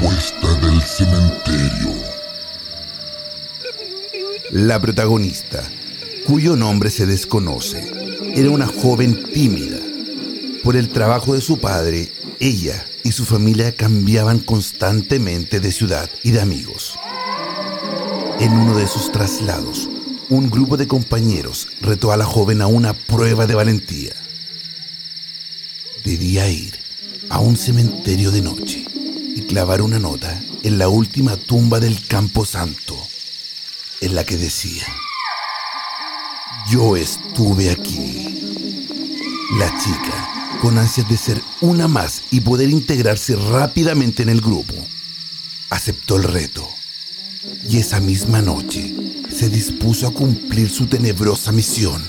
del cementerio. La protagonista, cuyo nombre se desconoce, era una joven tímida. Por el trabajo de su padre, ella y su familia cambiaban constantemente de ciudad y de amigos. En uno de sus traslados, un grupo de compañeros retó a la joven a una prueba de valentía. Debía ir a un cementerio de noche y clavar una nota en la última tumba del Campo Santo, en la que decía, yo estuve aquí. La chica, con ansias de ser una más y poder integrarse rápidamente en el grupo, aceptó el reto y esa misma noche se dispuso a cumplir su tenebrosa misión.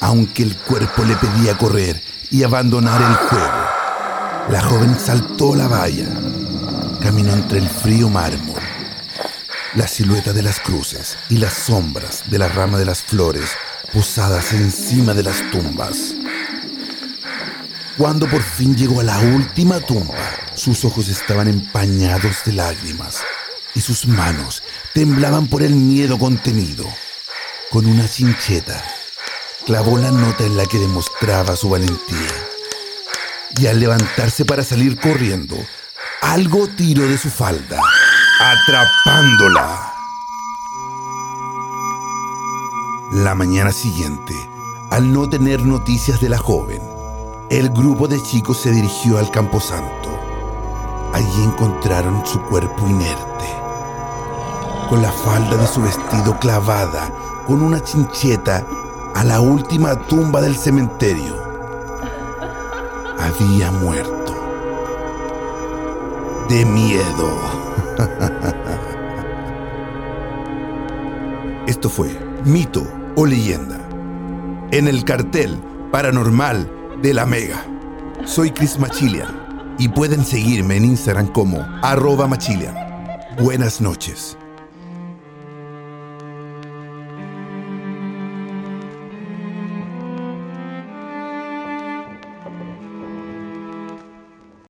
Aunque el cuerpo le pedía correr y abandonar el juego, la joven saltó la valla, caminó entre el frío mármol, la silueta de las cruces y las sombras de la rama de las flores posadas encima de las tumbas. Cuando por fin llegó a la última tumba, sus ojos estaban empañados de lágrimas y sus manos temblaban por el miedo contenido. Con una chincheta, clavó la nota en la que demostraba su valentía. Y al levantarse para salir corriendo, algo tiró de su falda, atrapándola. La mañana siguiente, al no tener noticias de la joven, el grupo de chicos se dirigió al camposanto. Allí encontraron su cuerpo inerte, con la falda de su vestido clavada con una chincheta a la última tumba del cementerio. Había muerto. De miedo. Esto fue Mito o Leyenda. En el cartel paranormal de la Mega. Soy Chris Machilian y pueden seguirme en Instagram como arroba Machilian. Buenas noches.